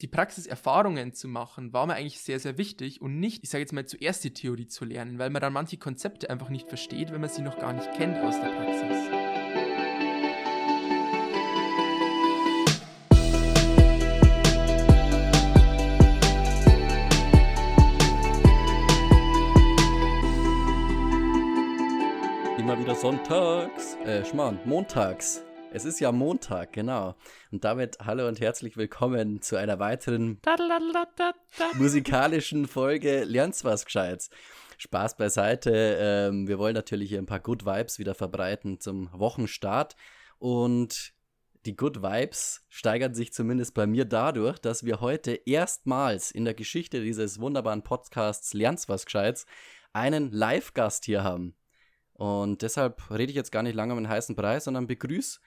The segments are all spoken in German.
die Praxiserfahrungen zu machen, war mir eigentlich sehr, sehr wichtig und nicht, ich sage jetzt mal, zuerst die Theorie zu lernen, weil man dann manche Konzepte einfach nicht versteht, wenn man sie noch gar nicht kennt aus der Praxis. Immer wieder sonntags, äh, Schmarrn, montags es ist ja Montag, genau. Und damit hallo und herzlich willkommen zu einer weiteren musikalischen Folge Lernst was Gescheites. Spaß beiseite. Ähm, wir wollen natürlich hier ein paar Good Vibes wieder verbreiten zum Wochenstart. Und die Good Vibes steigern sich zumindest bei mir dadurch, dass wir heute erstmals in der Geschichte dieses wunderbaren Podcasts Lernst was Gescheites einen Live-Gast hier haben. Und deshalb rede ich jetzt gar nicht lange um den heißen Preis, sondern begrüße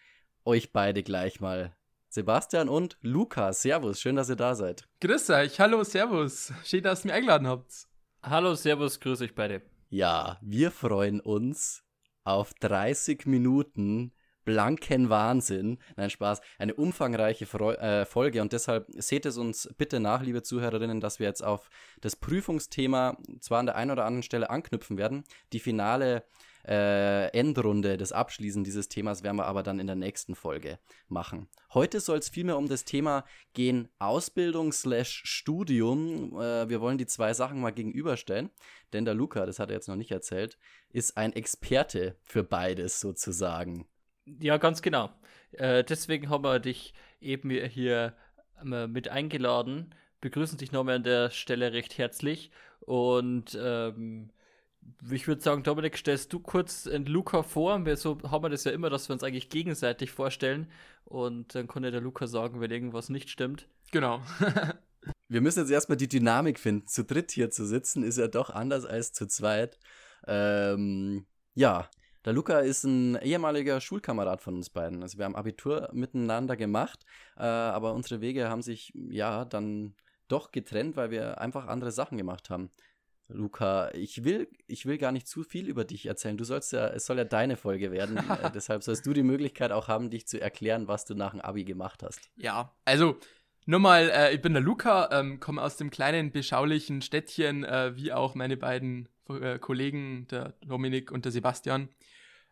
euch beide gleich mal. Sebastian und Luca, Servus, schön, dass ihr da seid. Grüß euch, hallo, Servus. Schön, dass ihr mich eingeladen habt. Hallo, Servus, grüß euch beide. Ja, wir freuen uns auf 30 Minuten blanken Wahnsinn. Nein, Spaß. Eine umfangreiche Freu äh, Folge und deshalb seht es uns bitte nach, liebe Zuhörerinnen, dass wir jetzt auf das Prüfungsthema zwar an der einen oder anderen Stelle anknüpfen werden. Die finale äh, Endrunde, das Abschließen dieses Themas werden wir aber dann in der nächsten Folge machen. Heute soll es vielmehr um das Thema gehen, Ausbildung slash Studium. Äh, wir wollen die zwei Sachen mal gegenüberstellen, denn der Luca, das hat er jetzt noch nicht erzählt, ist ein Experte für beides sozusagen. Ja, ganz genau. Äh, deswegen haben wir dich eben hier äh, mit eingeladen. Begrüßen dich nochmal an der Stelle recht herzlich und ähm, ich würde sagen, Dominik, stellst du kurz den Luca vor. Wir, so haben wir das ja immer, dass wir uns eigentlich gegenseitig vorstellen. Und dann kann ja der Luca sagen, wenn irgendwas nicht stimmt. Genau. wir müssen jetzt erstmal die Dynamik finden. Zu dritt hier zu sitzen ist ja doch anders als zu zweit. Ähm, ja, der Luca ist ein ehemaliger Schulkamerad von uns beiden. Also wir haben Abitur miteinander gemacht, äh, aber unsere Wege haben sich ja dann doch getrennt, weil wir einfach andere Sachen gemacht haben. Luca, ich will, ich will gar nicht zu viel über dich erzählen. Du sollst ja, es soll ja deine Folge werden. äh, deshalb sollst du die Möglichkeit auch haben, dich zu erklären, was du nach dem Abi gemacht hast. Ja, also nochmal, äh, ich bin der Luca, ähm, komme aus dem kleinen, beschaulichen Städtchen, äh, wie auch meine beiden äh, Kollegen, der Dominik und der Sebastian.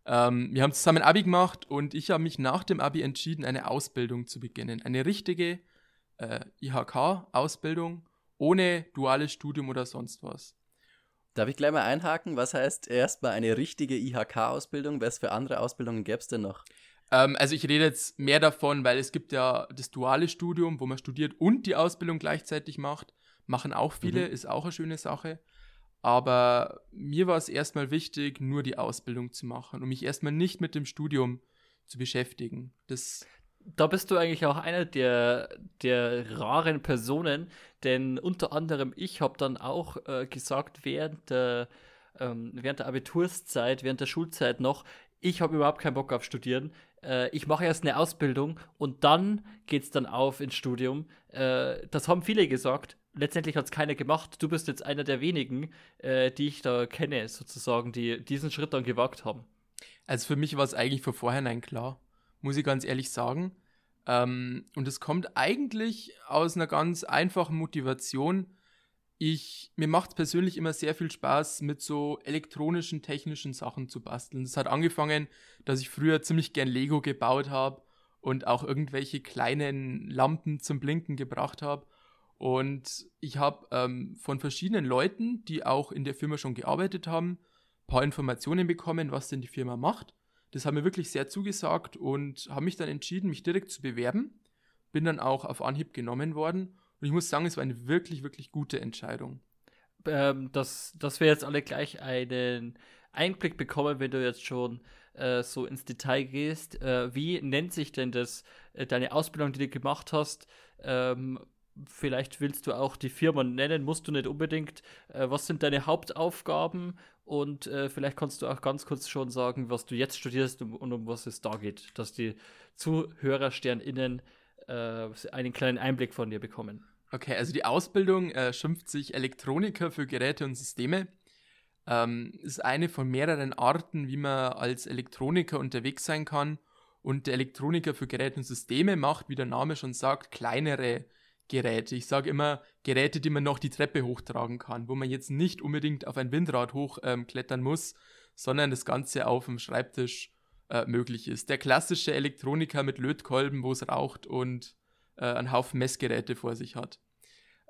Ähm, wir haben zusammen Abi gemacht und ich habe mich nach dem Abi entschieden, eine Ausbildung zu beginnen. Eine richtige äh, IHK-Ausbildung ohne duales Studium oder sonst was. Darf ich gleich mal einhaken? Was heißt erstmal eine richtige IHK-Ausbildung? Was für andere Ausbildungen gäbe es denn noch? Ähm, also ich rede jetzt mehr davon, weil es gibt ja das duale Studium, wo man studiert und die Ausbildung gleichzeitig macht. Machen auch viele, mhm. ist auch eine schöne Sache. Aber mir war es erstmal wichtig, nur die Ausbildung zu machen und mich erstmal nicht mit dem Studium zu beschäftigen. Das da bist du eigentlich auch einer der, der raren Personen, denn unter anderem ich habe dann auch äh, gesagt, während der, ähm, während der Abiturszeit, während der Schulzeit noch, ich habe überhaupt keinen Bock auf Studieren. Äh, ich mache erst eine Ausbildung und dann geht es dann auf ins Studium. Äh, das haben viele gesagt. Letztendlich hat es keiner gemacht. Du bist jetzt einer der wenigen, äh, die ich da kenne, sozusagen, die diesen Schritt dann gewagt haben. Also für mich war es eigentlich von vornherein klar muss ich ganz ehrlich sagen. Ähm, und es kommt eigentlich aus einer ganz einfachen Motivation. Ich, mir macht es persönlich immer sehr viel Spaß, mit so elektronischen, technischen Sachen zu basteln. Es hat angefangen, dass ich früher ziemlich gern Lego gebaut habe und auch irgendwelche kleinen Lampen zum Blinken gebracht habe. Und ich habe ähm, von verschiedenen Leuten, die auch in der Firma schon gearbeitet haben, ein paar Informationen bekommen, was denn die Firma macht. Das hat mir wirklich sehr zugesagt und habe mich dann entschieden, mich direkt zu bewerben. Bin dann auch auf Anhieb genommen worden. Und ich muss sagen, es war eine wirklich, wirklich gute Entscheidung. Ähm, dass, dass wir jetzt alle gleich einen Einblick bekommen, wenn du jetzt schon äh, so ins Detail gehst. Äh, wie nennt sich denn das, äh, deine Ausbildung, die du gemacht hast? Ähm, vielleicht willst du auch die Firma nennen, musst du nicht unbedingt. Äh, was sind deine Hauptaufgaben und äh, vielleicht kannst du auch ganz kurz schon sagen, was du jetzt studierst und, und um was es da geht, dass die Zuhörer SternInnen äh, einen kleinen Einblick von dir bekommen. Okay, also die Ausbildung äh, schimpft sich Elektroniker für Geräte und Systeme. Ähm, ist eine von mehreren Arten, wie man als Elektroniker unterwegs sein kann. Und der Elektroniker für Geräte und Systeme macht, wie der Name schon sagt, kleinere Geräte. Ich sage immer Geräte, die man noch die Treppe hochtragen kann, wo man jetzt nicht unbedingt auf ein Windrad hochklettern ähm, muss, sondern das Ganze auf dem Schreibtisch äh, möglich ist. Der klassische Elektroniker mit Lötkolben, wo es raucht und äh, einen Haufen Messgeräte vor sich hat.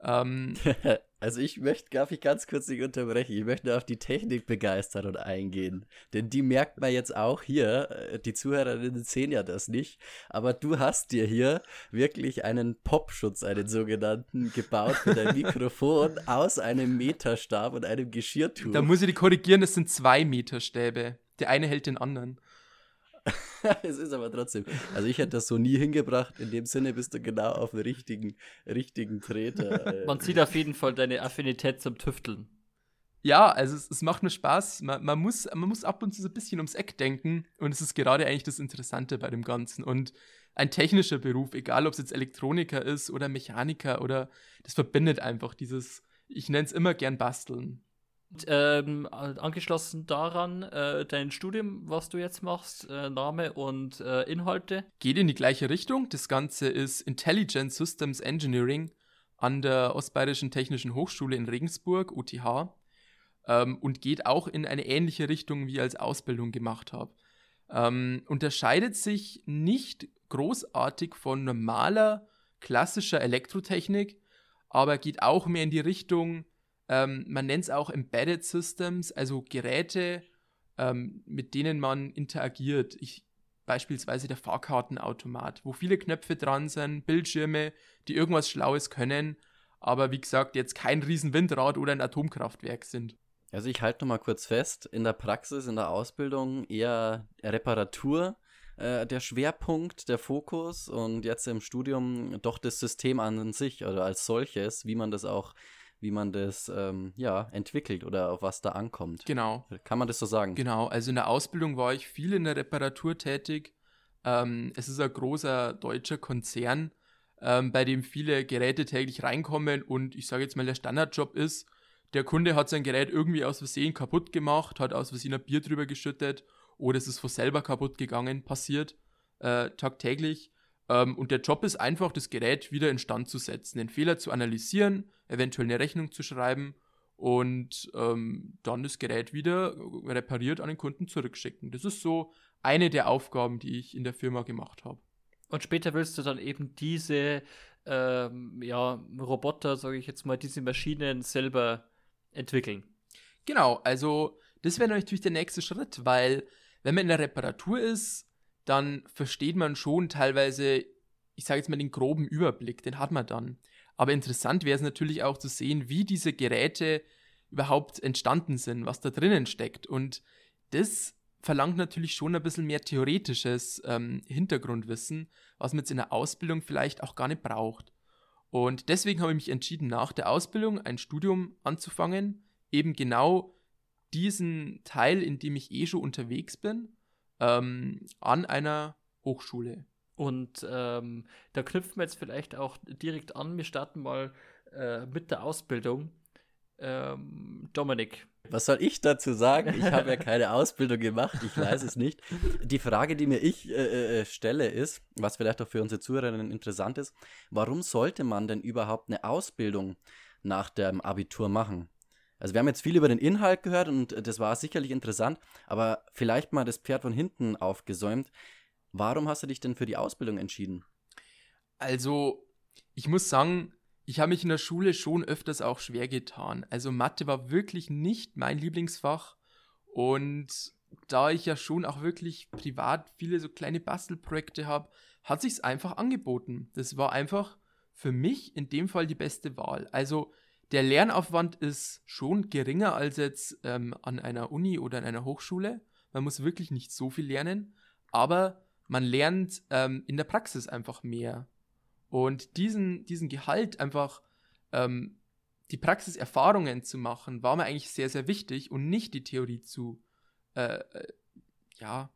Ähm, also ich möchte, darf ich ganz kurz nicht unterbrechen, ich möchte auf die Technikbegeisterung eingehen. Denn die merkt man jetzt auch hier, äh, die Zuhörerinnen sehen ja das nicht, aber du hast dir hier wirklich einen Popschutz, einen sogenannten, gebaut mit einem Mikrofon aus einem Meterstab und einem Geschirrtuch. Da muss ich die korrigieren, das sind zwei Meterstäbe. Der eine hält den anderen. es ist aber trotzdem. Also ich hätte das so nie hingebracht. In dem Sinne bist du genau auf dem richtigen, richtigen Treter. Äh. Man sieht auf jeden Fall deine Affinität zum Tüfteln. Ja, also es, es macht mir Spaß. Man, man, muss, man muss ab und zu so ein bisschen ums Eck denken. Und es ist gerade eigentlich das Interessante bei dem Ganzen. Und ein technischer Beruf, egal ob es jetzt Elektroniker ist oder Mechaniker oder das verbindet einfach dieses, ich nenne es immer gern Basteln ähm, angeschlossen daran äh, dein Studium, was du jetzt machst, äh, Name und äh, Inhalte? Geht in die gleiche Richtung. Das Ganze ist Intelligent Systems Engineering an der Ostbayerischen Technischen Hochschule in Regensburg, UTH, ähm, und geht auch in eine ähnliche Richtung, wie ich als Ausbildung gemacht habe. Ähm, unterscheidet sich nicht großartig von normaler klassischer Elektrotechnik, aber geht auch mehr in die Richtung, ähm, man nennt es auch Embedded Systems, also Geräte, ähm, mit denen man interagiert. Ich, beispielsweise der Fahrkartenautomat, wo viele Knöpfe dran sind, Bildschirme, die irgendwas Schlaues können, aber wie gesagt, jetzt kein Riesenwindrad oder ein Atomkraftwerk sind. Also ich halte nochmal kurz fest, in der Praxis, in der Ausbildung eher Reparatur äh, der Schwerpunkt, der Fokus und jetzt im Studium doch das System an sich oder als solches, wie man das auch wie man das ähm, ja, entwickelt oder auf was da ankommt. Genau. Kann man das so sagen? Genau, also in der Ausbildung war ich viel in der Reparatur tätig. Ähm, es ist ein großer deutscher Konzern, ähm, bei dem viele Geräte täglich reinkommen und ich sage jetzt mal, der Standardjob ist, der Kunde hat sein Gerät irgendwie aus Versehen kaputt gemacht, hat aus Versehen ein Bier drüber geschüttet oder es ist von selber kaputt gegangen, passiert äh, tagtäglich. Ähm, und der Job ist einfach, das Gerät wieder instand zu setzen, den Fehler zu analysieren, eventuell eine Rechnung zu schreiben und ähm, dann das Gerät wieder repariert an den Kunden zurückschicken. Das ist so eine der Aufgaben, die ich in der Firma gemacht habe. Und später willst du dann eben diese ähm, ja, Roboter, sage ich jetzt mal, diese Maschinen selber entwickeln. Genau, also das wäre natürlich der nächste Schritt, weil wenn man in der Reparatur ist, dann versteht man schon teilweise, ich sage jetzt mal den groben Überblick, den hat man dann. Aber interessant wäre es natürlich auch zu sehen, wie diese Geräte überhaupt entstanden sind, was da drinnen steckt. Und das verlangt natürlich schon ein bisschen mehr theoretisches ähm, Hintergrundwissen, was man jetzt in der Ausbildung vielleicht auch gar nicht braucht. Und deswegen habe ich mich entschieden, nach der Ausbildung ein Studium anzufangen, eben genau diesen Teil, in dem ich eh schon unterwegs bin, ähm, an einer Hochschule. Und ähm, da knüpfen wir jetzt vielleicht auch direkt an. Wir starten mal äh, mit der Ausbildung. Ähm, Dominik. Was soll ich dazu sagen? Ich habe ja keine Ausbildung gemacht, ich weiß es nicht. Die Frage, die mir ich äh, äh, stelle, ist, was vielleicht auch für unsere Zuhörerinnen interessant ist, warum sollte man denn überhaupt eine Ausbildung nach dem Abitur machen? Also wir haben jetzt viel über den Inhalt gehört und das war sicherlich interessant, aber vielleicht mal das Pferd von hinten aufgesäumt. Warum hast du dich denn für die Ausbildung entschieden? Also, ich muss sagen, ich habe mich in der Schule schon öfters auch schwer getan. Also Mathe war wirklich nicht mein Lieblingsfach und da ich ja schon auch wirklich privat viele so kleine Bastelprojekte habe, hat sich's einfach angeboten. Das war einfach für mich in dem Fall die beste Wahl. Also der Lernaufwand ist schon geringer als jetzt ähm, an einer Uni oder an einer Hochschule. Man muss wirklich nicht so viel lernen, aber man lernt ähm, in der Praxis einfach mehr. Und diesen, diesen Gehalt einfach ähm, die Praxiserfahrungen zu machen, war mir eigentlich sehr, sehr wichtig und nicht die Theorie zu, äh, äh ja,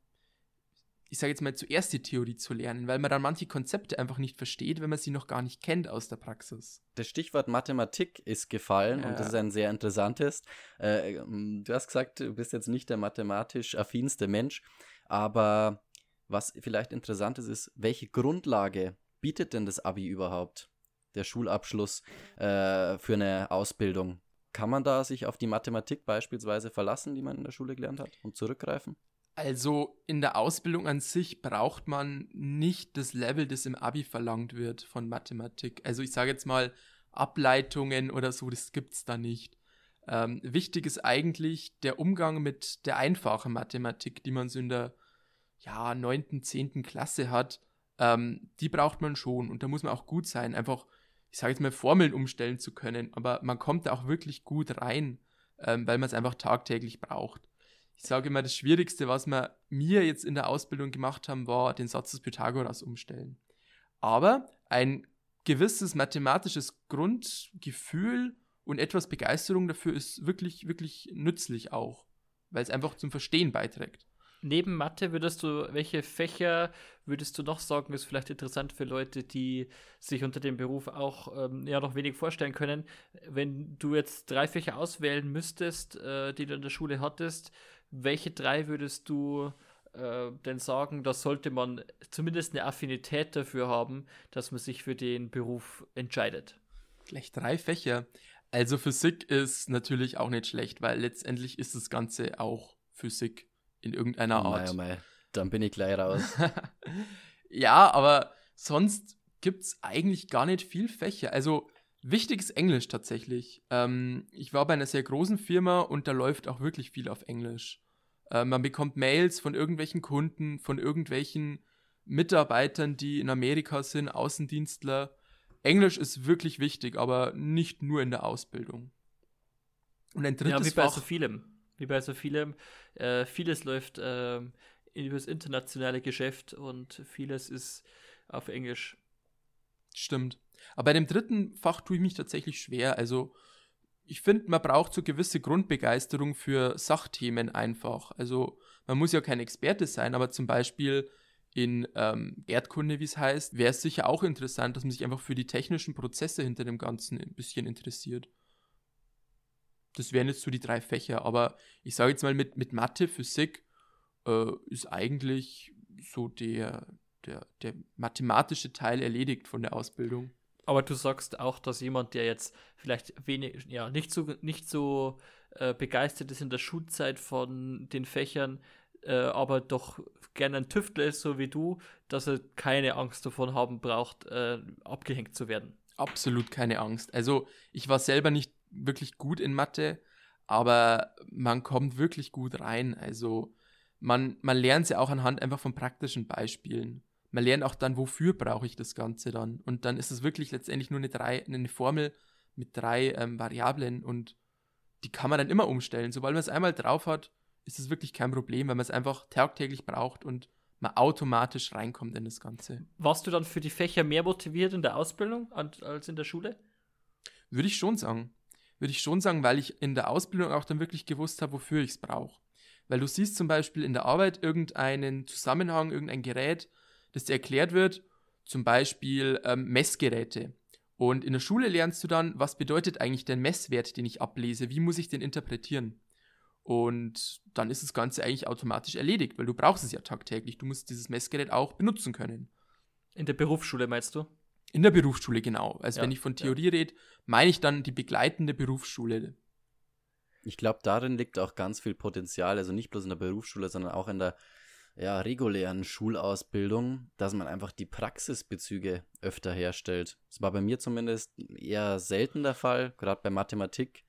ich sage jetzt mal, zuerst die Theorie zu lernen, weil man dann manche Konzepte einfach nicht versteht, wenn man sie noch gar nicht kennt aus der Praxis. Das Stichwort Mathematik ist gefallen ja. und das ist ein sehr interessantes. Äh, ähm, du hast gesagt, du bist jetzt nicht der mathematisch affinste Mensch, aber was vielleicht interessant ist, ist, welche Grundlage bietet denn das Abi überhaupt? der Schulabschluss äh, für eine Ausbildung. Kann man da sich auf die Mathematik beispielsweise verlassen, die man in der Schule gelernt hat und zurückgreifen? Also in der Ausbildung an sich braucht man nicht das Level, das im Abi verlangt wird von Mathematik. Also ich sage jetzt mal Ableitungen oder so, das gibt es da nicht. Ähm, wichtig ist eigentlich der Umgang mit der einfachen Mathematik, die man so in der ja, 9., 10. Klasse hat. Ähm, die braucht man schon und da muss man auch gut sein, einfach, ich sage jetzt mal, Formeln umstellen zu können, aber man kommt da auch wirklich gut rein, ähm, weil man es einfach tagtäglich braucht. Ich sage immer, das Schwierigste, was wir mir jetzt in der Ausbildung gemacht haben, war den Satz des Pythagoras umstellen. Aber ein gewisses mathematisches Grundgefühl und etwas Begeisterung dafür ist wirklich, wirklich nützlich auch, weil es einfach zum Verstehen beiträgt. Neben Mathe würdest du, welche Fächer würdest du noch sagen, ist vielleicht interessant für Leute, die sich unter dem Beruf auch ähm, ja noch wenig vorstellen können. Wenn du jetzt drei Fächer auswählen müsstest, äh, die du in der Schule hattest, welche drei würdest du äh, denn sagen, da sollte man zumindest eine Affinität dafür haben, dass man sich für den Beruf entscheidet? Gleich drei Fächer. Also Physik ist natürlich auch nicht schlecht, weil letztendlich ist das Ganze auch Physik in irgendeiner oh Art. Oh mei, Dann bin ich gleich raus. ja, aber sonst gibt es eigentlich gar nicht viel Fächer. Also wichtig ist Englisch tatsächlich. Ähm, ich war bei einer sehr großen Firma und da läuft auch wirklich viel auf Englisch. Äh, man bekommt Mails von irgendwelchen Kunden, von irgendwelchen Mitarbeitern, die in Amerika sind, Außendienstler. Englisch ist wirklich wichtig, aber nicht nur in der Ausbildung. Und ein drittes ja, wie bei Fach, so vielem. Wie bei so vielem. Äh, vieles läuft äh, über das internationale Geschäft und vieles ist auf Englisch. Stimmt. Aber bei dem dritten Fach tue ich mich tatsächlich schwer. Also ich finde, man braucht so gewisse Grundbegeisterung für Sachthemen einfach. Also man muss ja kein Experte sein, aber zum Beispiel in ähm, Erdkunde, wie es heißt, wäre es sicher auch interessant, dass man sich einfach für die technischen Prozesse hinter dem Ganzen ein bisschen interessiert. Das wären jetzt so die drei Fächer, aber ich sage jetzt mal, mit, mit Mathe, Physik äh, ist eigentlich so der, der, der mathematische Teil erledigt von der Ausbildung. Aber du sagst auch, dass jemand, der jetzt vielleicht wenig, ja, nicht so, nicht so äh, begeistert ist in der Schulzeit von den Fächern, äh, aber doch gerne ein Tüftler ist, so wie du, dass er keine Angst davon haben braucht, äh, abgehängt zu werden. Absolut keine Angst. Also ich war selber nicht wirklich gut in Mathe, aber man kommt wirklich gut rein. Also man, man lernt sie auch anhand einfach von praktischen Beispielen. Man lernt auch dann, wofür brauche ich das Ganze dann. Und dann ist es wirklich letztendlich nur eine, drei, eine Formel mit drei ähm, Variablen und die kann man dann immer umstellen. Sobald man es einmal drauf hat, ist es wirklich kein Problem, weil man es einfach tagtäglich braucht und man automatisch reinkommt in das Ganze. Warst du dann für die Fächer mehr motiviert in der Ausbildung als in der Schule? Würde ich schon sagen. Würde ich schon sagen, weil ich in der Ausbildung auch dann wirklich gewusst habe, wofür ich es brauche. Weil du siehst zum Beispiel in der Arbeit irgendeinen Zusammenhang, irgendein Gerät, das dir erklärt wird, zum Beispiel ähm, Messgeräte. Und in der Schule lernst du dann, was bedeutet eigentlich der Messwert, den ich ablese, wie muss ich den interpretieren. Und dann ist das Ganze eigentlich automatisch erledigt, weil du brauchst es ja tagtäglich. Du musst dieses Messgerät auch benutzen können. In der Berufsschule meinst du? In der Berufsschule, genau. Also ja, wenn ich von Theorie ja. rede, meine ich dann die begleitende Berufsschule. Ich glaube, darin liegt auch ganz viel Potenzial, also nicht bloß in der Berufsschule, sondern auch in der ja, regulären Schulausbildung, dass man einfach die Praxisbezüge öfter herstellt. Das war bei mir zumindest eher selten der Fall, gerade bei Mathematik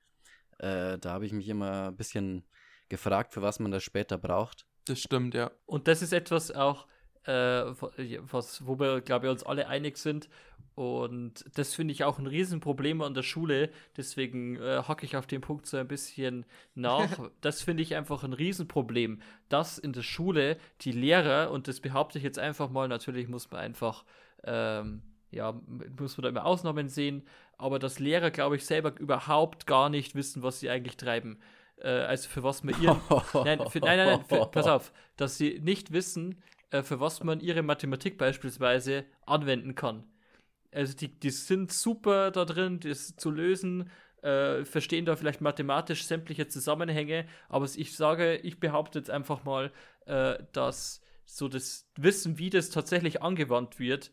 äh, da habe ich mich immer ein bisschen gefragt, für was man das später braucht. Das stimmt, ja. Und das ist etwas auch, was, wo wir, glaube ich, uns alle einig sind. Und das finde ich auch ein Riesenproblem an der Schule. Deswegen äh, hacke ich auf den Punkt so ein bisschen nach. das finde ich einfach ein Riesenproblem, dass in der Schule die Lehrer, und das behaupte ich jetzt einfach mal, natürlich muss man einfach, ähm, ja, muss man da immer Ausnahmen sehen, aber dass Lehrer, glaube ich, selber überhaupt gar nicht wissen, was sie eigentlich treiben. Äh, also für was man ihren. nein, für, nein, nein, nein für, pass auf, dass sie nicht wissen, äh, für was man ihre Mathematik beispielsweise anwenden kann. Also die, die sind super da drin, das zu lösen, äh, verstehen da vielleicht mathematisch sämtliche Zusammenhänge, aber ich sage, ich behaupte jetzt einfach mal, äh, dass so das Wissen, wie das tatsächlich angewandt wird,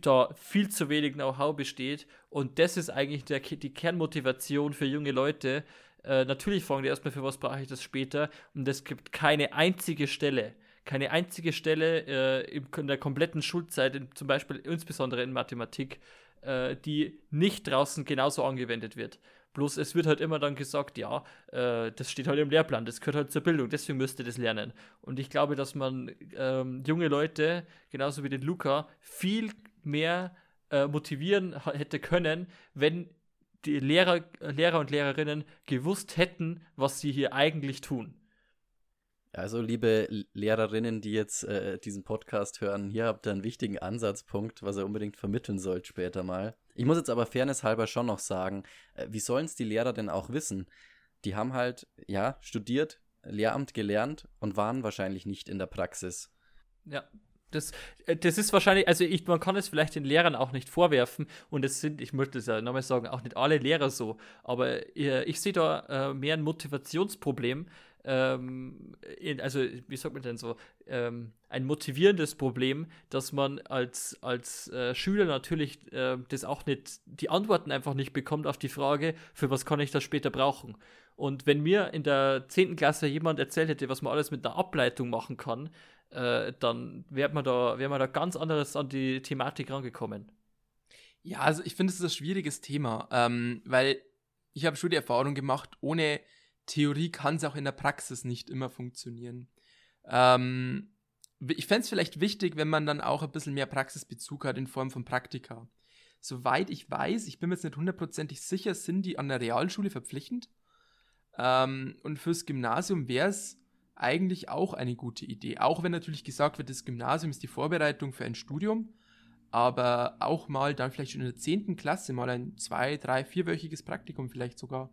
da viel zu wenig Know-how besteht. Und das ist eigentlich der, die Kernmotivation für junge Leute. Äh, natürlich fragen die erstmal, für was brauche ich das später. Und es gibt keine einzige Stelle, keine einzige Stelle äh, in der kompletten Schulzeit, in, zum Beispiel insbesondere in Mathematik, äh, die nicht draußen genauso angewendet wird. Bloß es wird halt immer dann gesagt, ja, äh, das steht halt im Lehrplan, das gehört halt zur Bildung, deswegen müsst ihr das lernen. Und ich glaube, dass man ähm, junge Leute, genauso wie den Luca, viel mehr äh, motivieren hätte können, wenn die Lehrer, Lehrer und Lehrerinnen gewusst hätten, was sie hier eigentlich tun. Also, liebe Lehrerinnen, die jetzt äh, diesen Podcast hören, hier habt ihr einen wichtigen Ansatzpunkt, was ihr unbedingt vermitteln sollt später mal. Ich muss jetzt aber fairnesshalber schon noch sagen, äh, wie sollen es die Lehrer denn auch wissen? Die haben halt, ja, studiert, Lehramt gelernt und waren wahrscheinlich nicht in der Praxis. Ja, das, äh, das ist wahrscheinlich, also ich, man kann es vielleicht den Lehrern auch nicht vorwerfen und es sind, ich möchte es ja nochmal sagen, auch nicht alle Lehrer so, aber äh, ich sehe da äh, mehr ein Motivationsproblem, ähm, in, also wie sagt man denn so, ähm, ein motivierendes Problem, dass man als, als äh, Schüler natürlich äh, das auch nicht, die Antworten einfach nicht bekommt auf die Frage, für was kann ich das später brauchen. Und wenn mir in der 10. Klasse jemand erzählt hätte, was man alles mit einer Ableitung machen kann, äh, dann wäre man, da, wär man da ganz anderes an die Thematik rangekommen. Ja, also ich finde, es ist ein schwieriges Thema, ähm, weil ich habe schon die Erfahrung gemacht, ohne Theorie kann es auch in der Praxis nicht immer funktionieren. Ähm, ich fände es vielleicht wichtig, wenn man dann auch ein bisschen mehr Praxisbezug hat in Form von Praktika. Soweit ich weiß, ich bin mir jetzt nicht hundertprozentig sicher, sind die an der Realschule verpflichtend. Ähm, und fürs Gymnasium wäre es eigentlich auch eine gute Idee. Auch wenn natürlich gesagt wird, das Gymnasium ist die Vorbereitung für ein Studium. Aber auch mal dann vielleicht schon in der 10. Klasse mal ein zwei, drei, vierwöchiges Praktikum vielleicht sogar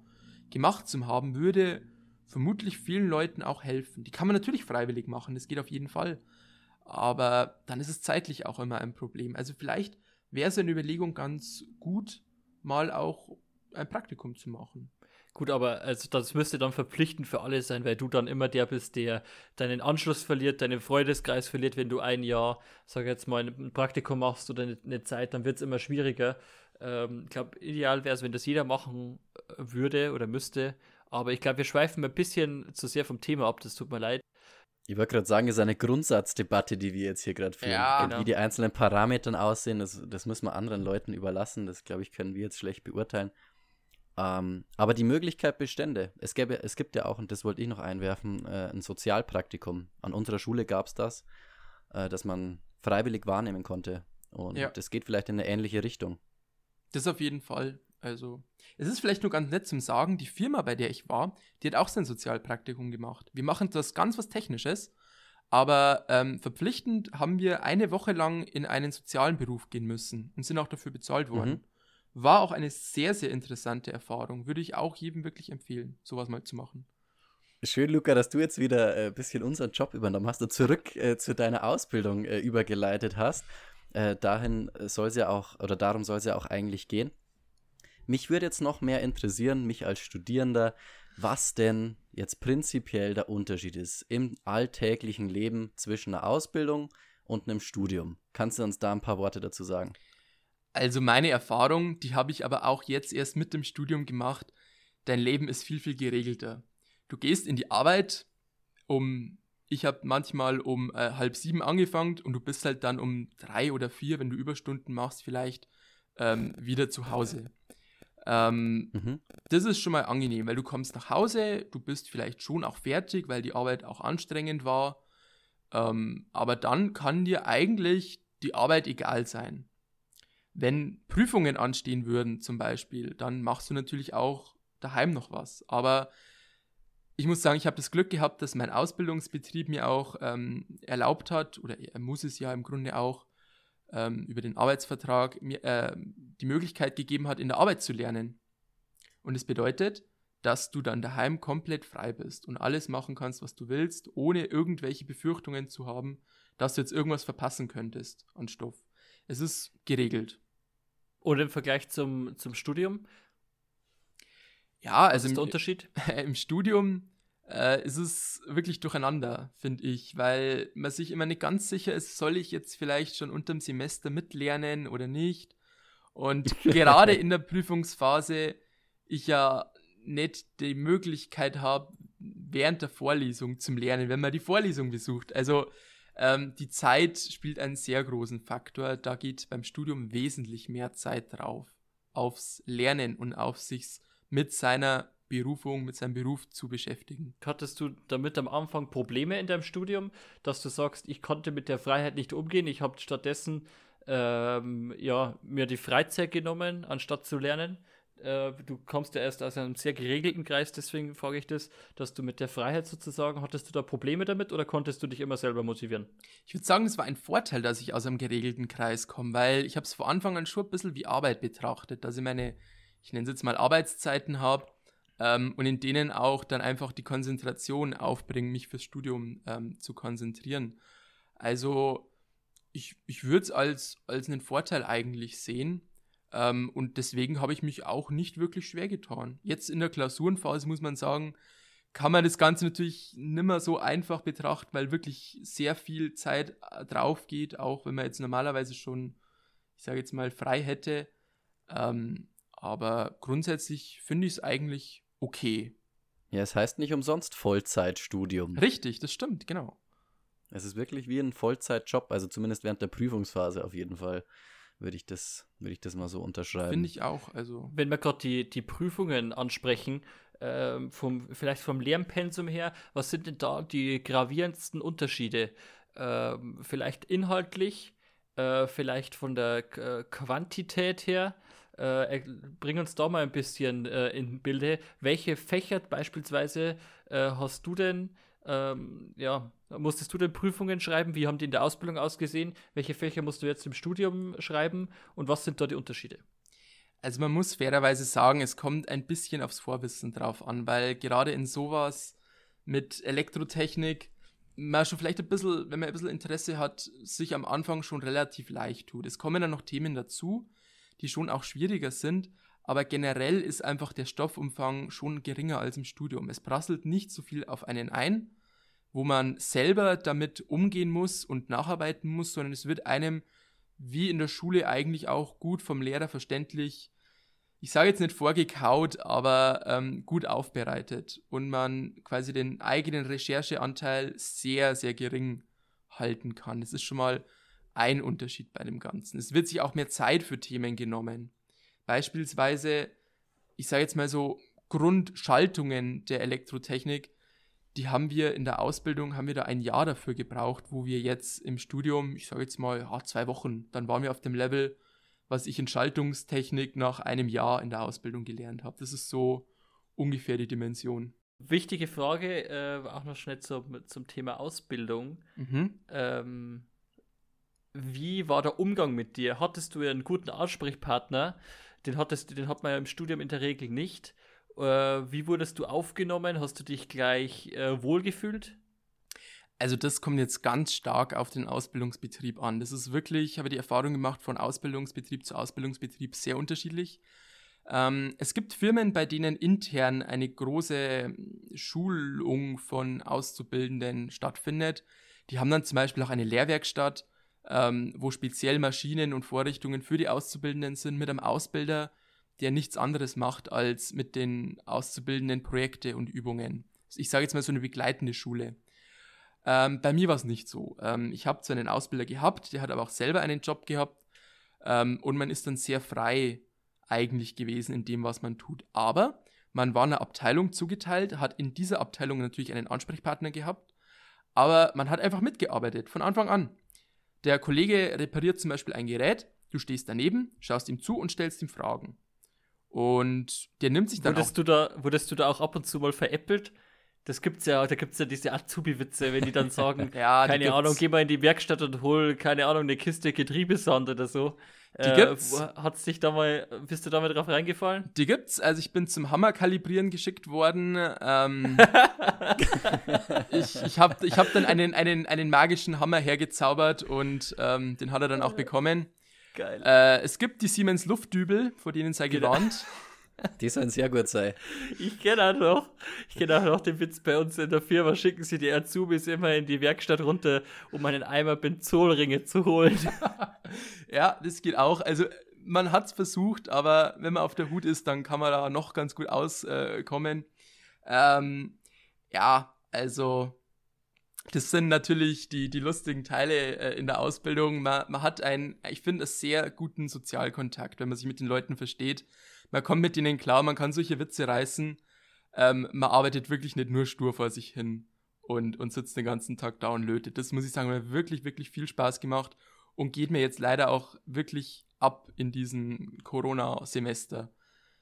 gemacht zu haben, würde vermutlich vielen Leuten auch helfen. Die kann man natürlich freiwillig machen, das geht auf jeden Fall. Aber dann ist es zeitlich auch immer ein Problem. Also vielleicht wäre es eine Überlegung ganz gut, mal auch ein Praktikum zu machen. Gut, aber also das müsste dann verpflichtend für alle sein, weil du dann immer der bist, der deinen Anschluss verliert, deinen Freundeskreis verliert, wenn du ein Jahr, sag jetzt mal, ein Praktikum machst oder eine Zeit, dann wird es immer schwieriger. Ähm, ich glaube, ideal wäre es, wenn das jeder machen äh, würde oder müsste. Aber ich glaube, wir schweifen ein bisschen zu sehr vom Thema ab, das tut mir leid. Ich wollte gerade sagen, es ist eine Grundsatzdebatte, die wir jetzt hier gerade führen. Ja, genau. Wie die einzelnen Parameter aussehen, das, das müssen wir anderen Leuten überlassen. Das, glaube ich, können wir jetzt schlecht beurteilen. Ähm, aber die Möglichkeit bestände. Es, gäbe, es gibt ja auch, und das wollte ich noch einwerfen, äh, ein Sozialpraktikum. An unserer Schule gab es das, äh, dass man freiwillig wahrnehmen konnte. Und ja. das geht vielleicht in eine ähnliche Richtung. Das auf jeden Fall. Also, es ist vielleicht nur ganz nett zum Sagen, die Firma, bei der ich war, die hat auch sein Sozialpraktikum gemacht. Wir machen das ganz was Technisches, aber ähm, verpflichtend haben wir eine Woche lang in einen sozialen Beruf gehen müssen und sind auch dafür bezahlt worden. Mhm. War auch eine sehr, sehr interessante Erfahrung. Würde ich auch jedem wirklich empfehlen, sowas mal zu machen. Schön, Luca, dass du jetzt wieder ein äh, bisschen unseren Job übernommen hast und zurück äh, zu deiner Ausbildung äh, übergeleitet hast. Äh, dahin soll es ja auch, oder darum soll es ja auch eigentlich gehen. Mich würde jetzt noch mehr interessieren, mich als Studierender, was denn jetzt prinzipiell der Unterschied ist im alltäglichen Leben zwischen einer Ausbildung und einem Studium. Kannst du uns da ein paar Worte dazu sagen? Also meine Erfahrung, die habe ich aber auch jetzt erst mit dem Studium gemacht. Dein Leben ist viel, viel geregelter. Du gehst in die Arbeit um ich habe manchmal um äh, halb sieben angefangen und du bist halt dann um drei oder vier, wenn du Überstunden machst, vielleicht ähm, wieder zu Hause. Ähm, mhm. Das ist schon mal angenehm, weil du kommst nach Hause, du bist vielleicht schon auch fertig, weil die Arbeit auch anstrengend war. Ähm, aber dann kann dir eigentlich die Arbeit egal sein. Wenn Prüfungen anstehen würden zum Beispiel, dann machst du natürlich auch daheim noch was. Aber ich muss sagen, ich habe das Glück gehabt, dass mein Ausbildungsbetrieb mir auch ähm, erlaubt hat, oder er muss es ja im Grunde auch, ähm, über den Arbeitsvertrag mir äh, die Möglichkeit gegeben hat, in der Arbeit zu lernen. Und es das bedeutet, dass du dann daheim komplett frei bist und alles machen kannst, was du willst, ohne irgendwelche Befürchtungen zu haben, dass du jetzt irgendwas verpassen könntest an Stoff. Es ist geregelt. Und im Vergleich zum, zum Studium? Ja, also. Was ist der Unterschied? Im Studium äh, ist es wirklich durcheinander, finde ich, weil man sich immer nicht ganz sicher ist, soll ich jetzt vielleicht schon unterm Semester mitlernen oder nicht. Und gerade in der Prüfungsphase ich ja nicht die Möglichkeit habe, während der Vorlesung zum Lernen, wenn man die Vorlesung besucht. Also ähm, die Zeit spielt einen sehr großen Faktor. Da geht beim Studium wesentlich mehr Zeit drauf. Aufs Lernen und auf sich mit seiner Berufung, mit seinem Beruf zu beschäftigen. Hattest du damit am Anfang Probleme in deinem Studium, dass du sagst, ich konnte mit der Freiheit nicht umgehen, ich habe stattdessen ähm, ja, mir die Freizeit genommen, anstatt zu lernen? Äh, du kommst ja erst aus einem sehr geregelten Kreis, deswegen frage ich das, dass du mit der Freiheit sozusagen, hattest du da Probleme damit oder konntest du dich immer selber motivieren? Ich würde sagen, es war ein Vorteil, dass ich aus einem geregelten Kreis komme, weil ich habe es vor Anfang an schon ein bisschen wie Arbeit betrachtet, dass ich meine, ich nenne es jetzt mal Arbeitszeiten habe ähm, und in denen auch dann einfach die Konzentration aufbringen, mich fürs Studium ähm, zu konzentrieren. Also ich, ich würde es als, als einen Vorteil eigentlich sehen. Ähm, und deswegen habe ich mich auch nicht wirklich schwer getan. Jetzt in der Klausurenphase muss man sagen, kann man das Ganze natürlich nimmer so einfach betrachten, weil wirklich sehr viel Zeit äh, drauf geht, auch wenn man jetzt normalerweise schon, ich sage jetzt mal, frei hätte. Ähm, aber grundsätzlich finde ich es eigentlich okay. Ja, es heißt nicht umsonst Vollzeitstudium. Richtig, das stimmt, genau. Es ist wirklich wie ein Vollzeitjob, also zumindest während der Prüfungsphase auf jeden Fall würde ich das, würde ich das mal so unterschreiben. Finde ich auch. Also. Wenn wir gerade die, die Prüfungen ansprechen, ähm, vom, vielleicht vom Lernpensum her, was sind denn da die gravierendsten Unterschiede? Ähm, vielleicht inhaltlich, äh, vielleicht von der äh, Quantität her. Äh, bring uns da mal ein bisschen äh, in Bilde. Welche Fächer beispielsweise äh, hast du denn ähm, ja, musstest du denn Prüfungen schreiben? Wie haben die in der Ausbildung ausgesehen? Welche Fächer musst du jetzt im Studium schreiben? Und was sind da die Unterschiede? Also man muss fairerweise sagen, es kommt ein bisschen aufs Vorwissen drauf an, weil gerade in sowas mit Elektrotechnik man schon vielleicht ein bisschen, wenn man ein bisschen Interesse hat, sich am Anfang schon relativ leicht tut. Es kommen dann noch Themen dazu, die schon auch schwieriger sind, aber generell ist einfach der Stoffumfang schon geringer als im Studium. Es prasselt nicht so viel auf einen ein, wo man selber damit umgehen muss und nacharbeiten muss, sondern es wird einem wie in der Schule eigentlich auch gut vom Lehrer verständlich, ich sage jetzt nicht vorgekaut, aber ähm, gut aufbereitet und man quasi den eigenen Rechercheanteil sehr, sehr gering halten kann. Das ist schon mal ein Unterschied bei dem Ganzen. Es wird sich auch mehr Zeit für Themen genommen. Beispielsweise, ich sage jetzt mal so, Grundschaltungen der Elektrotechnik die haben wir in der Ausbildung, haben wir da ein Jahr dafür gebraucht, wo wir jetzt im Studium, ich sage jetzt mal, ja, zwei Wochen, dann waren wir auf dem Level, was ich in Schaltungstechnik nach einem Jahr in der Ausbildung gelernt habe. Das ist so ungefähr die Dimension. Wichtige Frage, äh, auch noch schnell zum, zum Thema Ausbildung. Mhm. Ähm, wie war der Umgang mit dir? Hattest du einen guten Ansprechpartner? Den, hattest, den hat man ja im Studium in der Regel nicht. Äh, wie wurdest du aufgenommen? Hast du dich gleich äh, wohlgefühlt? Also das kommt jetzt ganz stark auf den Ausbildungsbetrieb an. Das ist wirklich, ich habe die Erfahrung gemacht, von Ausbildungsbetrieb zu Ausbildungsbetrieb sehr unterschiedlich. Ähm, es gibt Firmen, bei denen intern eine große Schulung von Auszubildenden stattfindet. Die haben dann zum Beispiel auch eine Lehrwerkstatt, ähm, wo speziell Maschinen und Vorrichtungen für die Auszubildenden sind, mit einem Ausbilder, der nichts anderes macht, als mit den Auszubildenden Projekte und Übungen. Ich sage jetzt mal so eine begleitende Schule. Ähm, bei mir war es nicht so. Ähm, ich habe zwar einen Ausbilder gehabt, der hat aber auch selber einen Job gehabt ähm, und man ist dann sehr frei eigentlich gewesen in dem, was man tut. Aber man war einer Abteilung zugeteilt, hat in dieser Abteilung natürlich einen Ansprechpartner gehabt, aber man hat einfach mitgearbeitet von Anfang an. Der Kollege repariert zum Beispiel ein Gerät, du stehst daneben, schaust ihm zu und stellst ihm Fragen. Und der nimmt sich dann wurdest auch. Du da, wurdest du da auch ab und zu mal veräppelt? Das gibt's ja, da gibt's ja diese Azubi-Witze, wenn die dann sagen, ja, keine gibt's. Ahnung, geh mal in die Werkstatt und hol, keine Ahnung, eine Kiste Getriebesand oder so. Die äh, gibt's. Hat's dich da mal, bist du da mal drauf reingefallen? Die gibt's. Also ich bin zum Hammer kalibrieren geschickt worden. Ähm, ich ich habe ich hab dann einen, einen, einen magischen Hammer hergezaubert und ähm, den hat er dann auch bekommen. Geil. Äh, es gibt die Siemens Luftdübel, vor denen sei genau. Die sollen sehr gut sein. Ich kenne auch noch, ich kenne auch noch den Witz bei uns in der Firma, schicken sie die Azubis immer in die Werkstatt runter, um einen Eimer Benzolringe zu holen. ja, das geht auch. Also man hat es versucht, aber wenn man auf der Hut ist, dann kann man da noch ganz gut auskommen. ähm, ja, also das sind natürlich die, die lustigen Teile äh, in der Ausbildung. Man, man hat einen, ich finde, einen sehr guten Sozialkontakt, wenn man sich mit den Leuten versteht. Man kommt mit ihnen klar, man kann solche Witze reißen. Ähm, man arbeitet wirklich nicht nur stur vor sich hin und, und sitzt den ganzen Tag da und lötet. Das muss ich sagen, mir wirklich, wirklich viel Spaß gemacht und geht mir jetzt leider auch wirklich ab in diesem Corona-Semester.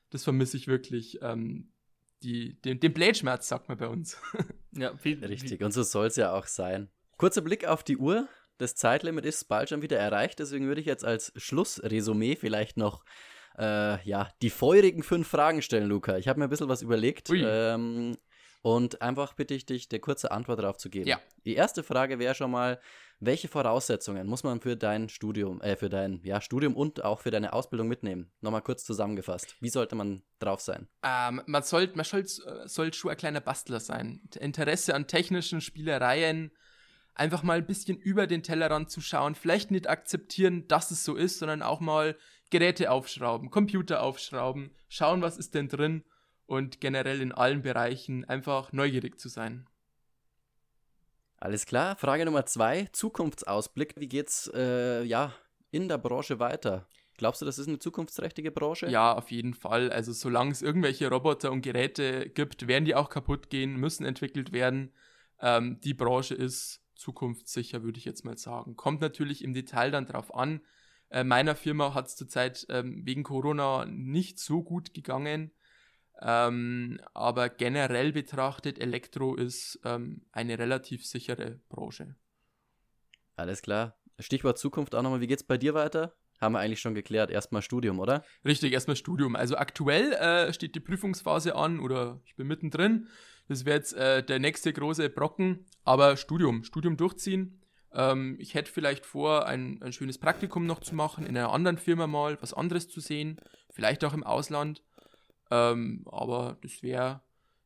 Das vermisse ich wirklich. Ähm, die, den, den Blätschmerz, sagt man bei uns. Ja, wie, richtig. Wie. Und so soll es ja auch sein. Kurzer Blick auf die Uhr. Das Zeitlimit ist bald schon wieder erreicht. Deswegen würde ich jetzt als Schlussresümee vielleicht noch äh, ja, die feurigen fünf Fragen stellen, Luca. Ich habe mir ein bisschen was überlegt. Ähm, und einfach bitte ich dich, eine kurze Antwort darauf zu geben. Ja. Die erste Frage wäre schon mal, welche Voraussetzungen muss man für dein Studium, äh, für dein ja, Studium und auch für deine Ausbildung mitnehmen? Nochmal kurz zusammengefasst. Wie sollte man drauf sein? Ähm, man sollte man soll, soll schon ein kleiner Bastler sein. Interesse an technischen Spielereien, einfach mal ein bisschen über den Tellerrand zu schauen, vielleicht nicht akzeptieren, dass es so ist, sondern auch mal Geräte aufschrauben, Computer aufschrauben, schauen, was ist denn drin und generell in allen Bereichen einfach neugierig zu sein. Alles klar. Frage Nummer zwei: Zukunftsausblick. Wie geht's äh, ja, in der Branche weiter? Glaubst du, das ist eine zukunftsträchtige Branche? Ja, auf jeden Fall. Also solange es irgendwelche Roboter und Geräte gibt, werden die auch kaputt gehen, müssen entwickelt werden. Ähm, die Branche ist zukunftssicher, würde ich jetzt mal sagen. Kommt natürlich im Detail dann drauf an. Äh, meiner Firma hat es zurzeit ähm, wegen Corona nicht so gut gegangen. Ähm, aber generell betrachtet, Elektro ist ähm, eine relativ sichere Branche. Alles klar. Stichwort Zukunft auch nochmal. Wie geht's bei dir weiter? Haben wir eigentlich schon geklärt. Erstmal Studium, oder? Richtig, erstmal Studium. Also aktuell äh, steht die Prüfungsphase an oder ich bin mittendrin. Das wäre jetzt äh, der nächste große Brocken. Aber Studium, Studium durchziehen. Ähm, ich hätte vielleicht vor, ein, ein schönes Praktikum noch zu machen, in einer anderen Firma mal was anderes zu sehen. Vielleicht auch im Ausland. Ähm, aber das wäre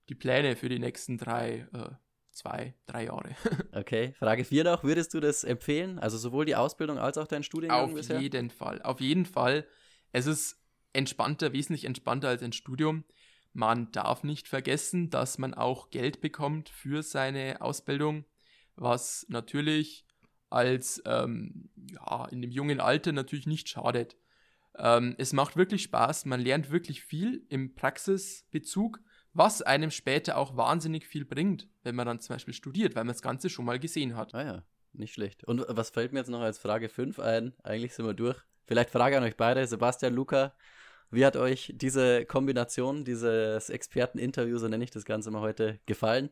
die Pläne für die nächsten drei, äh, zwei, drei Jahre. okay, Frage 4 noch. Würdest du das empfehlen? Also sowohl die Ausbildung als auch dein Studiengang Auf bisher? jeden Fall. Auf jeden Fall. Es ist entspannter, wesentlich entspannter als ein Studium. Man darf nicht vergessen, dass man auch Geld bekommt für seine Ausbildung, was natürlich als ähm, ja, in dem jungen Alter natürlich nicht schadet. Ähm, es macht wirklich Spaß, man lernt wirklich viel im Praxisbezug, was einem später auch wahnsinnig viel bringt, wenn man dann zum Beispiel studiert, weil man das Ganze schon mal gesehen hat. Ah nicht schlecht. Und was fällt mir jetzt noch als Frage 5 ein? Eigentlich sind wir durch. Vielleicht Frage an euch beide, Sebastian, Luca. Wie hat euch diese Kombination, dieses Experteninterview, so nenne ich das Ganze mal heute, gefallen?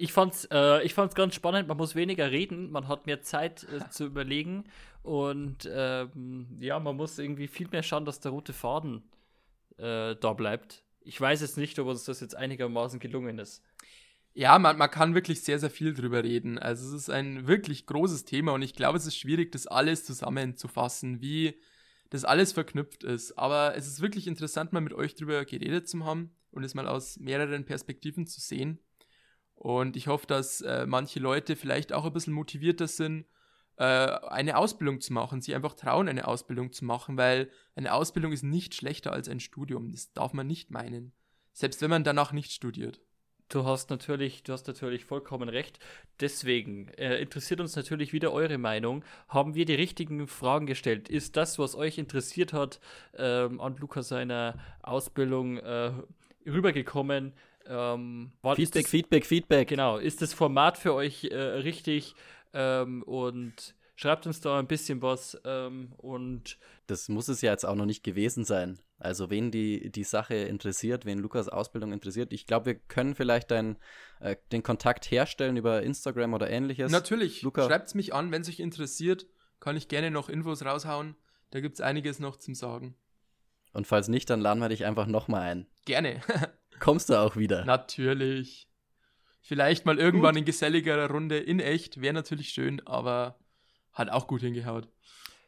Ich fand's, äh, ich fand's ganz spannend. Man muss weniger reden, man hat mehr Zeit äh, zu überlegen und ähm, ja, man muss irgendwie viel mehr schauen, dass der rote Faden äh, da bleibt. Ich weiß jetzt nicht, ob uns das jetzt einigermaßen gelungen ist. Ja, man, man kann wirklich sehr, sehr viel drüber reden. Also es ist ein wirklich großes Thema und ich glaube, es ist schwierig, das alles zusammenzufassen, wie das alles verknüpft ist. Aber es ist wirklich interessant, mal mit euch drüber geredet zu haben und es mal aus mehreren Perspektiven zu sehen. Und ich hoffe, dass äh, manche Leute vielleicht auch ein bisschen motivierter sind, äh, eine Ausbildung zu machen, sie einfach trauen, eine Ausbildung zu machen, weil eine Ausbildung ist nicht schlechter als ein Studium. Das darf man nicht meinen. Selbst wenn man danach nicht studiert. Du hast natürlich, du hast natürlich vollkommen recht. Deswegen äh, interessiert uns natürlich wieder eure Meinung. Haben wir die richtigen Fragen gestellt? Ist das, was euch interessiert hat, ähm, an Lukas seiner Ausbildung äh, rübergekommen? Ähm, Feedback, das, Feedback, Feedback. Genau. Ist das Format für euch äh, richtig? Ähm, und schreibt uns da ein bisschen was. Ähm, und das muss es ja jetzt auch noch nicht gewesen sein. Also wen die, die Sache interessiert, wen Lukas Ausbildung interessiert, ich glaube, wir können vielleicht dein, äh, den Kontakt herstellen über Instagram oder ähnliches. Natürlich, schreibt es mich an, wenn es euch interessiert, kann ich gerne noch Infos raushauen. Da gibt es einiges noch zum Sagen. Und falls nicht, dann laden wir dich einfach nochmal ein. Gerne. Kommst du auch wieder? Natürlich. Vielleicht mal irgendwann gut. in geselligerer Runde in echt, wäre natürlich schön, aber hat auch gut hingehaut.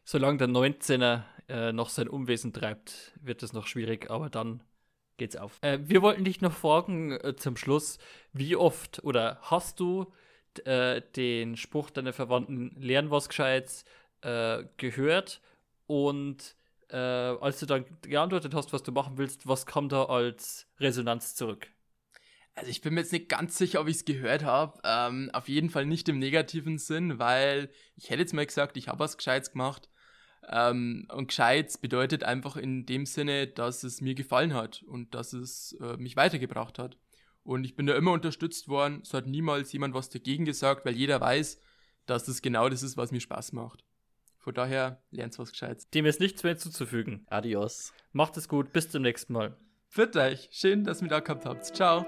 Solange der 19er äh, noch sein Unwesen treibt, wird es noch schwierig, aber dann geht's auf. Äh, wir wollten dich noch fragen äh, zum Schluss, wie oft oder hast du äh, den Spruch deiner Verwandten lernen was Gescheites äh, gehört und äh, als du dann geantwortet hast, was du machen willst, was kam da als Resonanz zurück? Also ich bin mir jetzt nicht ganz sicher, ob ich es gehört habe. Ähm, auf jeden Fall nicht im negativen Sinn, weil ich hätte jetzt mal gesagt, ich habe was Gescheites gemacht. Ähm, und Gescheites bedeutet einfach in dem Sinne, dass es mir gefallen hat und dass es äh, mich weitergebracht hat. Und ich bin da immer unterstützt worden. Es hat niemals jemand was dagegen gesagt, weil jeder weiß, dass das genau das ist, was mir Spaß macht. Von daher lernt was Gescheites. Dem ist nichts mehr hinzuzufügen. Adios. Macht es gut, bis zum nächsten Mal. Für euch. Schön, dass ihr mich da gehabt habt. Ciao.